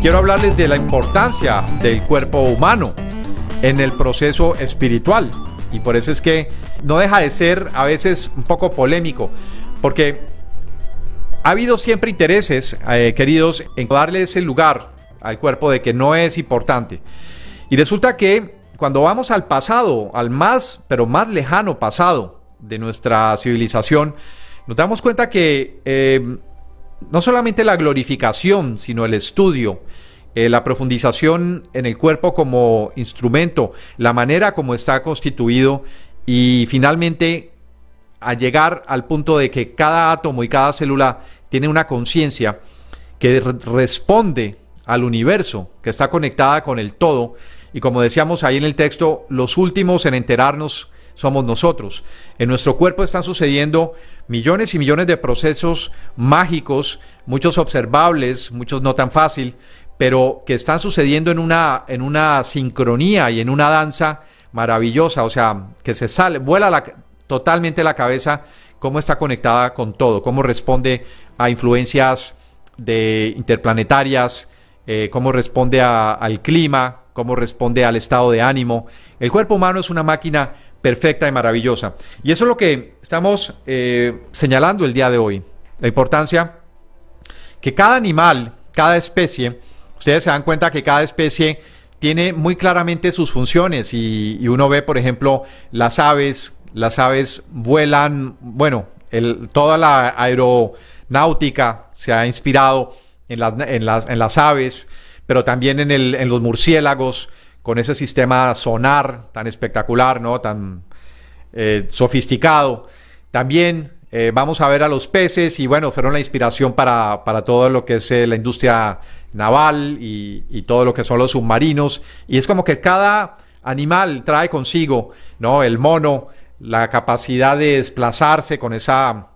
Quiero hablarles de la importancia del cuerpo humano en el proceso espiritual. Y por eso es que no deja de ser a veces un poco polémico, porque ha habido siempre intereses, eh, queridos, en darle ese lugar al cuerpo de que no es importante. Y resulta que cuando vamos al pasado, al más, pero más lejano pasado de nuestra civilización, nos damos cuenta que eh, no solamente la glorificación, sino el estudio, eh, la profundización en el cuerpo como instrumento, la manera como está constituido y finalmente a llegar al punto de que cada átomo y cada célula tiene una conciencia que responde al universo, que está conectada con el todo. Y como decíamos ahí en el texto, los últimos en enterarnos somos nosotros. En nuestro cuerpo están sucediendo millones y millones de procesos mágicos, muchos observables, muchos no tan fácil, pero que están sucediendo en una, en una sincronía y en una danza maravillosa, o sea, que se sale, vuela la, totalmente la cabeza cómo está conectada con todo, cómo responde a influencias de interplanetarias, eh, cómo responde al clima, cómo responde al estado de ánimo. El cuerpo humano es una máquina perfecta y maravillosa. Y eso es lo que estamos eh, señalando el día de hoy. La importancia que cada animal, cada especie, ustedes se dan cuenta que cada especie tiene muy claramente sus funciones y, uno ve, por ejemplo, las aves, las aves vuelan, bueno, toda la aeronáutica se ha inspirado en las, en las, en las aves, pero también en, el, en los murciélagos, con ese sistema sonar tan espectacular, ¿no? Tan eh, sofisticado. También eh, vamos a ver a los peces y bueno, fueron la inspiración para, todo lo que es eh, la industria naval y, y, todo lo que son los submarinos. Y es como que cada animal trae consigo, ¿no? El mono, la capacidad de desplazarse con esa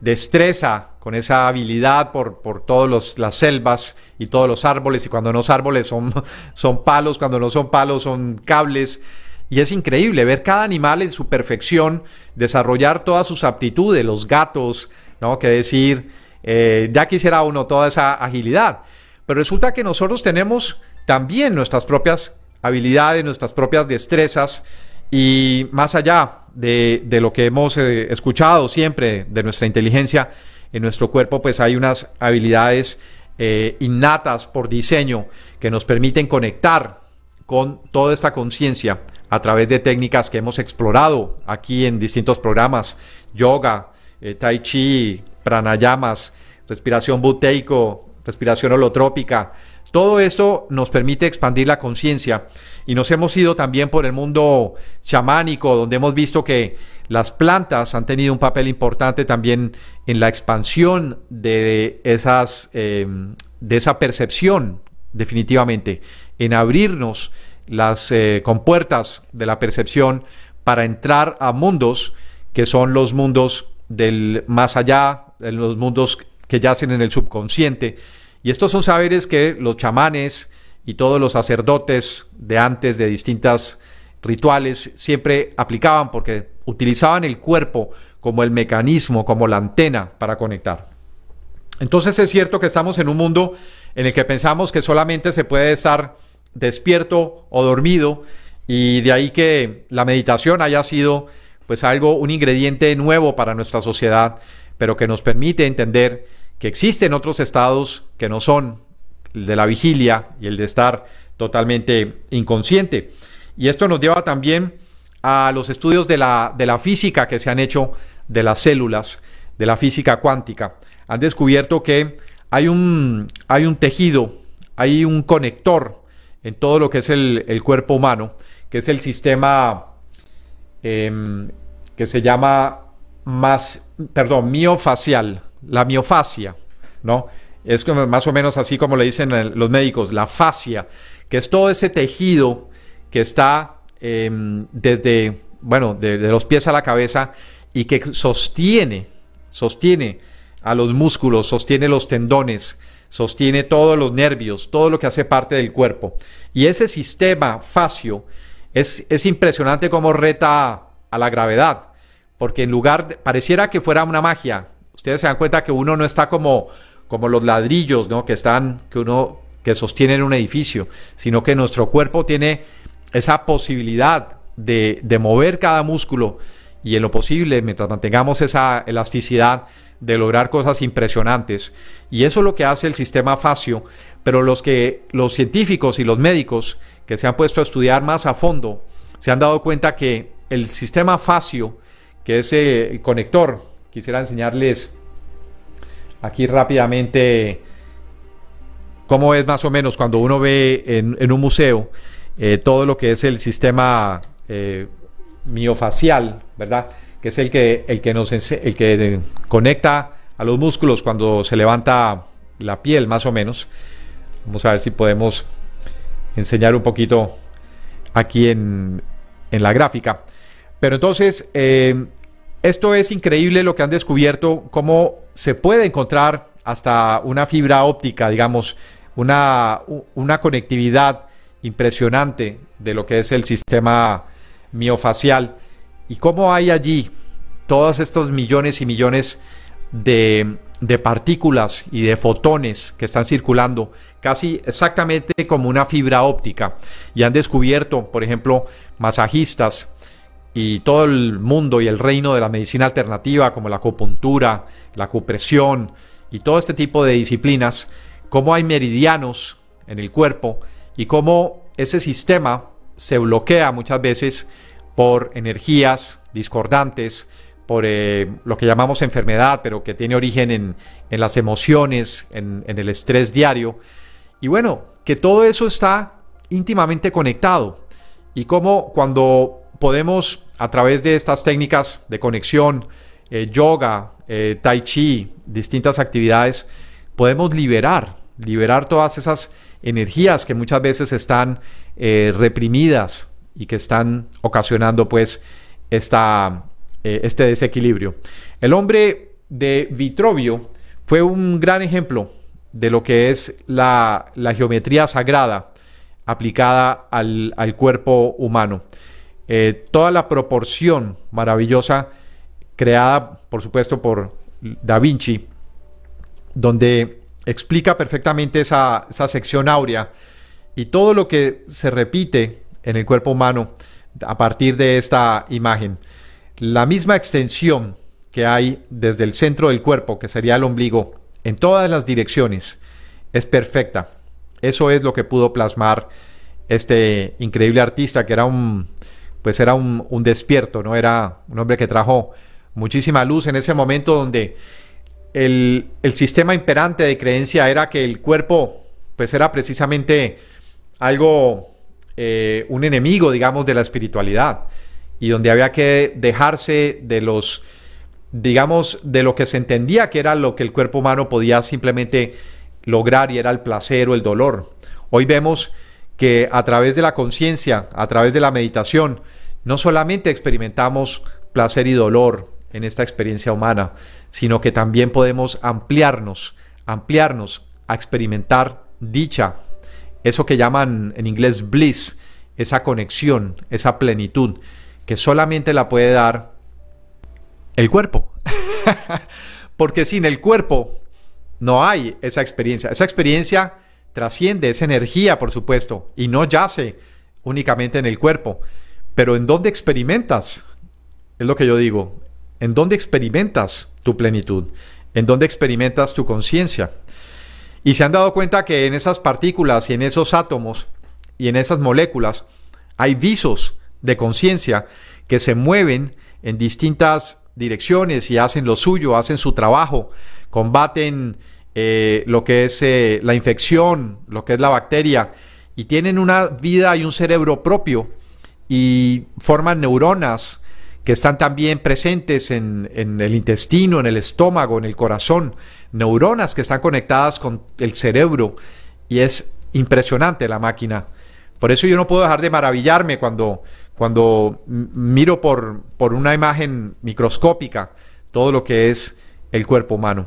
destreza con esa habilidad por, por todas las selvas y todos los árboles, y cuando no son árboles son, son palos, cuando no son palos son cables. Y es increíble ver cada animal en su perfección, desarrollar todas sus aptitudes, los gatos, ¿no? Que decir, eh, ya quisiera uno toda esa agilidad. Pero resulta que nosotros tenemos también nuestras propias habilidades, nuestras propias destrezas, y más allá de, lo que hemos eh, escuchado siempre de nuestra inteligencia, en nuestro cuerpo pues hay unas habilidades eh, innatas por diseño que nos permiten conectar con toda esta conciencia a través de técnicas que hemos explorado aquí en distintos programas, yoga, eh, tai chi, pranayamas, respiración buteico, respiración holotrópica. Todo esto nos permite expandir la conciencia y nos hemos ido también por el mundo chamánico, donde hemos visto que las plantas han tenido un papel importante también en la expansión de, esas, em, de esa percepción, definitivamente, en abrirnos las eh, compuertas de la percepción para entrar a mundos que son los mundos del más allá, los mundos que yacen en el subconsciente. Y estos son saberes que los chamanes y todos los sacerdotes de antes de distintas rituales siempre aplicaban porque utilizaban el cuerpo como el mecanismo, como la antena para conectar. Entonces es cierto que estamos en un mundo en el que pensamos que solamente se puede estar despierto o dormido y de ahí que la meditación haya sido pues algo un ingrediente nuevo para nuestra sociedad, pero que nos permite entender que existen otros estados que no son el de la vigilia y el de estar totalmente inconsciente. Y esto nos lleva también a los estudios de la, de la física que se han hecho de las células, de la física cuántica. Han descubierto que hay un, hay un tejido, hay un conector en todo lo que es el, cuerpo humano, que es el sistema em, que se llama más, perdón, miofacial, la miofasia, ¿no? Es más o menos así como le dicen los médicos, la fascia, que es todo ese tejido que está Em, desde, bueno, de, los pies a la cabeza y que sostiene, sostiene a los músculos, sostiene los tendones, sostiene todos los nervios, todo lo que hace parte del cuerpo. Y ese sistema fascio es, es impresionante como reta a la gravedad, porque en lugar, pareciera que fuera una magia. Ustedes se dan cuenta que uno no está como, como los ladrillos, ¿no? Que están, que uno, que sostienen un edificio, sino que nuestro cuerpo tiene esa posibilidad de, mover cada músculo y en lo posible, mientras mantengamos esa elasticidad, de lograr cosas impresionantes. Y eso es lo que hace el sistema fascio, pero los que los científicos y los médicos que se han puesto a estudiar más a fondo se han dado cuenta que el sistema fascio, que es el conector, quisiera enseñarles aquí rápidamente cómo es más o menos cuando uno ve en un museo eh, todo lo que es el sistema eh, miofacial, ¿verdad? Que es el que, el que nos el que conecta a los músculos cuando se levanta la piel, más o menos. Vamos a ver si podemos enseñar un poquito aquí en, la gráfica. Pero entonces, eh, esto es increíble lo que han descubierto, cómo se puede encontrar hasta una fibra óptica, digamos, una, una conectividad impresionante de lo que es el sistema miofacial. Y cómo hay allí todos estos millones y millones de, partículas y de fotones que están circulando casi exactamente como una fibra óptica y han descubierto, por ejemplo, masajistas y todo el mundo y el reino de la medicina alternativa como la acupuntura, la acupresión y todo este tipo de disciplinas, cómo hay meridianos en el cuerpo y cómo ese sistema se bloquea muchas veces por energías discordantes, por eh, lo que llamamos enfermedad, pero que tiene origen en, las emociones, en, el estrés diario. Y bueno, que todo eso está íntimamente conectado. Y cómo cuando podemos, a través de estas técnicas de conexión, eh, yoga, eh, tai chi, distintas actividades, podemos liberar, liberar todas esas energías que muchas veces están eh, reprimidas y que están ocasionando pues esta, eh, este desequilibrio. El hombre de Vitruvio fue un gran ejemplo de lo que es la, geometría sagrada aplicada al, cuerpo humano. Eh, toda la proporción maravillosa creada, por supuesto, por Da Vinci, donde explica perfectamente esa, sección áurea y todo lo que se repite en el cuerpo humano a partir de esta imagen. La misma extensión que hay desde el centro del cuerpo, que sería el ombligo, en todas las direcciones, es perfecta. Eso es lo que pudo plasmar este increíble artista que era un, pues era un, un despierto, ¿no? Era un hombre que trajo muchísima luz en ese momento donde el, sistema imperante de creencia era que el cuerpo pues era precisamente algo, eh, un enemigo, digamos, de la espiritualidad y donde había que dejarse de los, digamos, de lo que se entendía que era lo que el cuerpo humano podía simplemente lograr y era el placer o el dolor. Hoy vemos que a través de la conciencia, a través de la meditación, no solamente experimentamos placer y dolor, en esta experiencia humana, sino que también podemos ampliarnos, ampliarnos a experimentar dicha, eso que llaman en inglés bliss, esa conexión, esa plenitud, que solamente la puede dar el cuerpo. Porque sin el cuerpo no hay esa experiencia. Esa experiencia trasciende, esa energía, por supuesto, y no yace únicamente en el cuerpo. Pero ¿en dónde experimentas? Es lo que yo digo. ¿En dónde experimentas tu plenitud? en donde experimentas tu conciencia. Y se han dado cuenta que en esas partículas y en esos átomos y en esas moléculas hay visos de conciencia que se mueven en distintas direcciones y hacen lo suyo, hacen su trabajo, combaten eh, lo que es eh, la infección, lo que es la bacteria, y tienen una vida y un cerebro propio y forman neuronas que están también presentes en, en, el intestino, en el estómago, en el corazón, neuronas que están conectadas con el cerebro y es impresionante la máquina. Por eso yo no puedo dejar de maravillarme cuando, cuando miro por, por una imagen microscópica todo lo que es el cuerpo humano.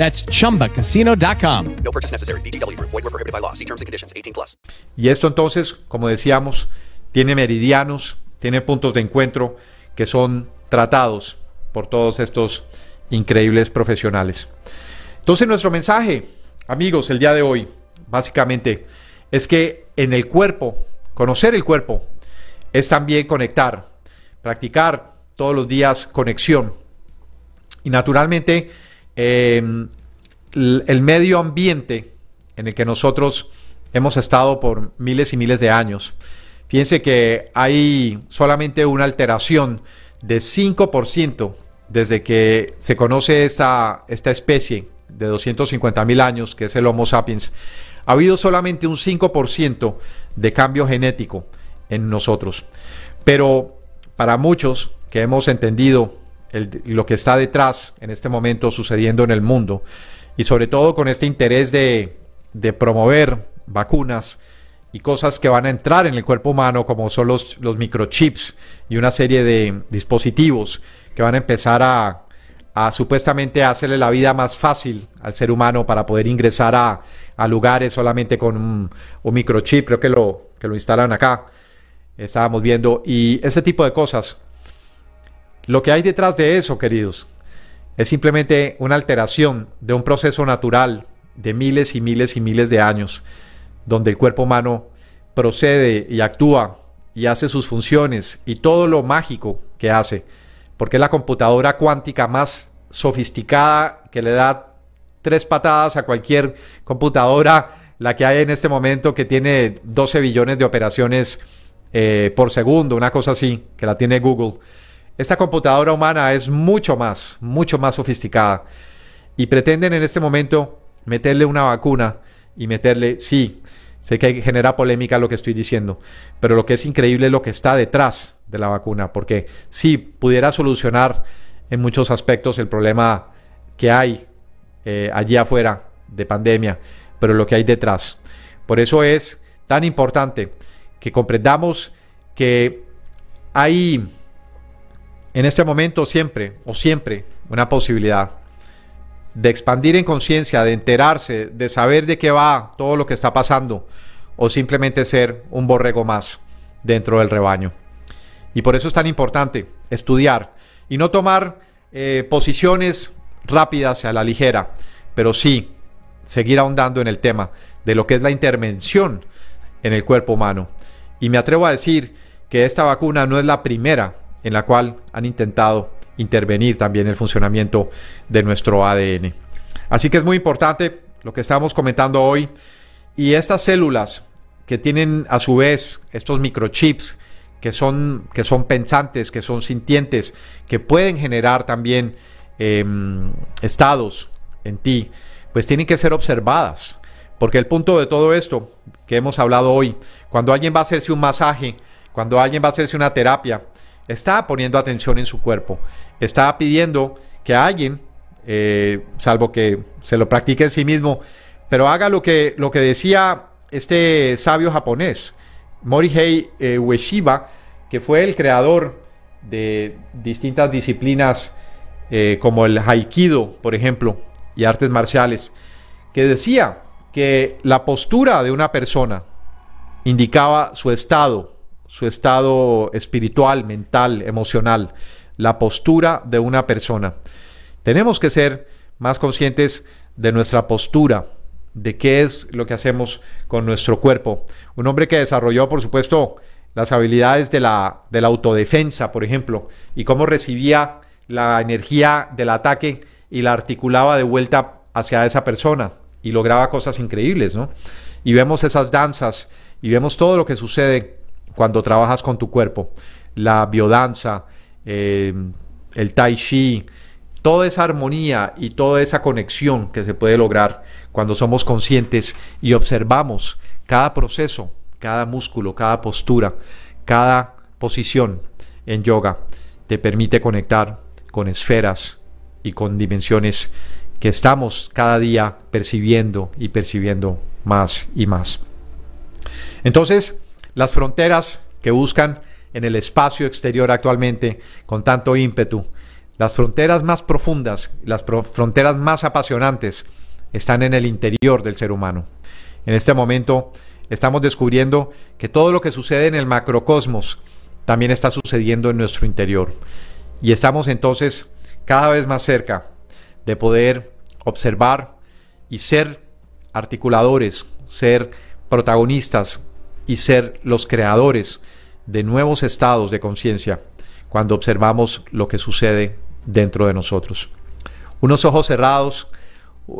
That's chumbacasino.com. No purchase necessary. BGW. Void were prohibited by law. See terms and conditions. 18 plus. Y esto entonces, como decíamos, tiene meridianos, tiene puntos de encuentro que son tratados por todos estos increíbles profesionales. Entonces nuestro mensaje, amigos, el día de hoy, básicamente, es que en el cuerpo, conocer el cuerpo, es también conectar, practicar todos los días conexión. Y naturalmente, eh, el medio ambiente en el que nosotros hemos estado por miles y miles de años. Fíjense que hay solamente una alteración de 5% desde que se conoce esta, esta especie de 250 mil años, que es el Homo sapiens. Ha habido solamente un 5% de cambio genético en nosotros. Pero para muchos que hemos entendido lo que está detrás en este momento sucediendo en el mundo, y sobre todo con este interés de, de promover vacunas y cosas que van a entrar en el cuerpo humano, como son los, microchips y una serie de dispositivos que van a empezar a, a supuestamente hacerle la vida más fácil al ser humano para poder ingresar a, a lugares solamente con un, un, microchip, creo que lo, que lo instalan acá, estábamos viendo, y ese tipo de cosas. Lo que hay detrás de eso, queridos, es simplemente una alteración de un proceso natural de miles y miles y miles de años, donde el cuerpo humano procede y actúa y hace sus funciones y todo lo mágico que hace, porque es la computadora cuántica más sofisticada que le da tres patadas a cualquier computadora, la que hay en este momento que tiene 12 billones de operaciones eh, por segundo, una cosa así, que la tiene Google. Esta computadora humana es mucho más, mucho más sofisticada. Y pretenden en este momento meterle una vacuna y meterle, sí, sé que genera polémica lo que estoy diciendo, pero lo que es increíble es lo que está detrás de la vacuna, porque sí, pudiera solucionar en muchos aspectos el problema que hay eh, allí afuera de pandemia, pero lo que hay detrás. Por eso es tan importante que comprendamos que hay en este momento siempre o siempre una posibilidad de expandir en conciencia, de enterarse, de saber de qué va todo lo que está pasando o simplemente ser un borrego más dentro del rebaño. Y por eso es tan importante estudiar y no tomar eh, posiciones rápidas a la ligera, pero sí seguir ahondando en el tema, de lo que es la intervención en el cuerpo humano. Y me atrevo a decir que esta vacuna no es la primera en la cual han intentado intervenir también el funcionamiento de nuestro ADN. Así que es muy importante lo que estamos comentando hoy y estas células que tienen a su vez estos microchips que son, que son pensantes, que son sintientes, que pueden generar también em, estados en ti, pues tienen que ser observadas. Porque el punto de todo esto que hemos hablado hoy, cuando alguien va a hacerse un masaje, cuando alguien va a hacerse una terapia, está poniendo atención en su cuerpo, está pidiendo que alguien, eh, salvo que se lo practique en sí mismo, pero haga lo que, lo que decía este sabio japonés, Morihei eh, Ueshiba, que fue el creador de distintas disciplinas eh, como el haikido, por ejemplo, y artes marciales, que decía que la postura de una persona indicaba su estado, su estado espiritual, mental, emocional, la postura de una persona. Tenemos que ser más conscientes de nuestra postura, de qué es lo que hacemos con nuestro cuerpo. Un hombre que desarrolló, por supuesto, las habilidades de la, de la autodefensa, por ejemplo, y cómo recibía la energía del ataque y la articulaba de vuelta hacia esa persona y lograba cosas increíbles, ¿no? Y vemos esas danzas y vemos todo lo que sucede cuando trabajas con tu cuerpo. La biodanza, eh, el tai chi, toda esa armonía y toda esa conexión que se puede lograr cuando somos conscientes y observamos cada proceso, cada músculo, cada postura, cada posición en yoga, te permite conectar con esferas y con dimensiones que estamos cada día percibiendo y percibiendo más y más. Entonces, las fronteras que buscan en el espacio exterior actualmente con tanto ímpetu, las fronteras más profundas, las fronteras más apasionantes, están en el interior del ser humano. En este momento estamos descubriendo que todo lo que sucede en el macrocosmos también está sucediendo en nuestro interior. Y estamos entonces cada vez más cerca de poder observar y ser articuladores, ser protagonistas y ser los creadores de nuevos estados de conciencia cuando observamos lo que sucede dentro de nosotros. Unos ojos cerrados,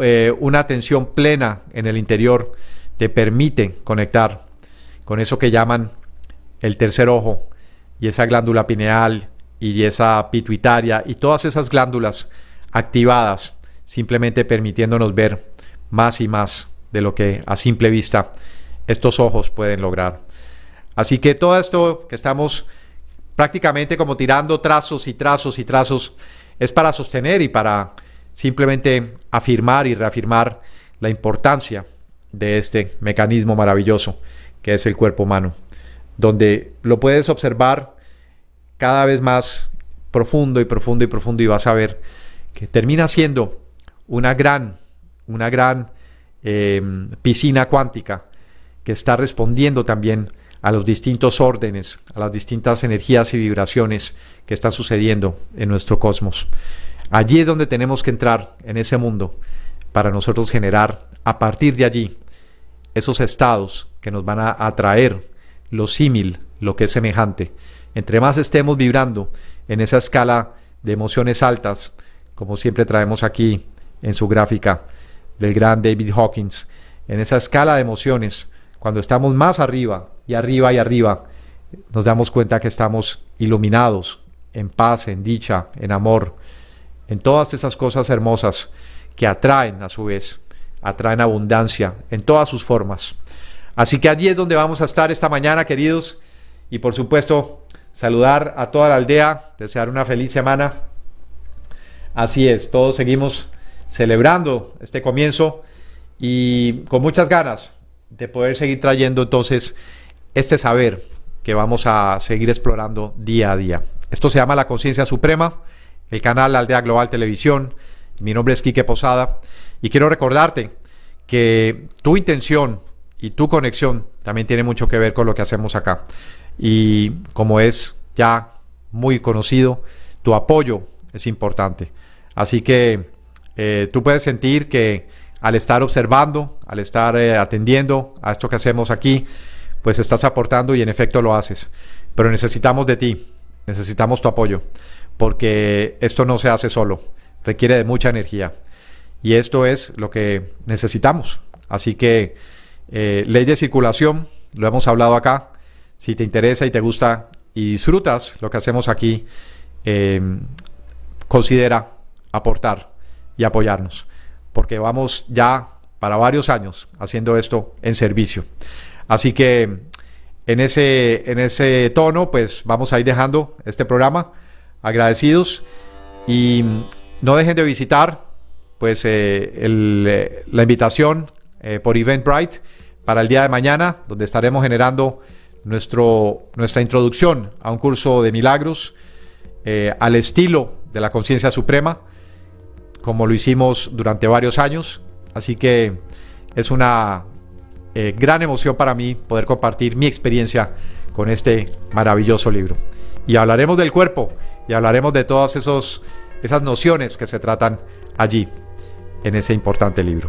eh, una atención plena en el interior te permite conectar con eso que llaman el tercer ojo y esa glándula pineal y esa pituitaria y todas esas glándulas activadas simplemente permitiéndonos ver más y más de lo que a simple vista estos ojos pueden lograr. Así que todo esto que estamos prácticamente como tirando trazos y trazos y trazos es para sostener y para simplemente afirmar y reafirmar la importancia de este mecanismo maravilloso que es el cuerpo humano, donde lo puedes observar cada vez más profundo y profundo y profundo y vas a ver que termina siendo una gran, una gran eh, piscina cuántica que está respondiendo también a los distintos órdenes, a las distintas energías y vibraciones que están sucediendo en nuestro cosmos. Allí es donde tenemos que entrar en ese mundo para nosotros generar a partir de allí esos estados que nos van a atraer lo símil, lo que es semejante. Entre más estemos vibrando en esa escala de emociones altas, como siempre traemos aquí en su gráfica del gran David Hawkins, en esa escala de emociones, cuando estamos más arriba y arriba y arriba, nos damos cuenta que estamos iluminados, en paz, en dicha, en amor, en todas esas cosas hermosas que atraen a su vez, atraen abundancia en todas sus formas. Así que allí es donde vamos a estar esta mañana, queridos, y por supuesto saludar a toda la aldea, desear una feliz semana. Así es, todos seguimos celebrando este comienzo y con muchas ganas de poder seguir trayendo entonces este saber que vamos a seguir explorando día a día. Esto se llama la conciencia suprema, el canal Aldea Global Televisión. Mi nombre es Quique Posada y quiero recordarte que tu intención y tu conexión también tiene mucho que ver con lo que hacemos acá. Y como es ya muy conocido, tu apoyo es importante. Así que eh, tú puedes sentir que al estar observando, al estar eh, atendiendo a esto que hacemos aquí, pues estás aportando y en efecto lo haces. Pero necesitamos de ti, necesitamos tu apoyo, porque esto no se hace solo, requiere de mucha energía. Y esto es lo que necesitamos. Así que eh, ley de circulación, lo hemos hablado acá. Si te interesa y te gusta y disfrutas lo que hacemos aquí, eh, considera aportar y apoyarnos, porque vamos ya para varios años haciendo esto en servicio. Así que en ese, en ese tono, pues vamos a ir dejando este programa. Agradecidos. Y no dejen de visitar pues eh, eh, la invitación eh, por Eventbrite para el día de mañana, donde estaremos generando nuestro, nuestra introducción a un curso de milagros al estilo de la conciencia suprema, como lo hicimos durante varios años. Así que es una gran emoción para mí poder compartir mi experiencia con este maravilloso libro. Y hablaremos del cuerpo y hablaremos de todas esos, esas nociones que se tratan allí en ese importante libro.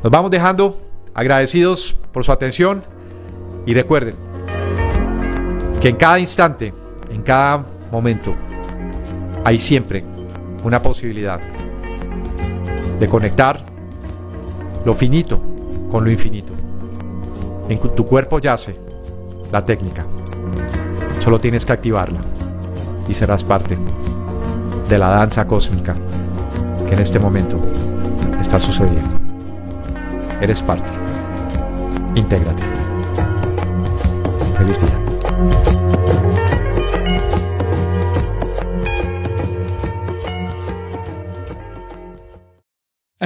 Nos vamos dejando agradecidos por su atención y recuerden que en cada instante, en cada momento, hay siempre una posibilidad de conectar lo finito con lo infinito. En tu cuerpo yace la técnica. Solo tienes que activarla y serás parte de la danza cósmica que en este momento está sucediendo. Eres parte. Intégrate. Feliz día.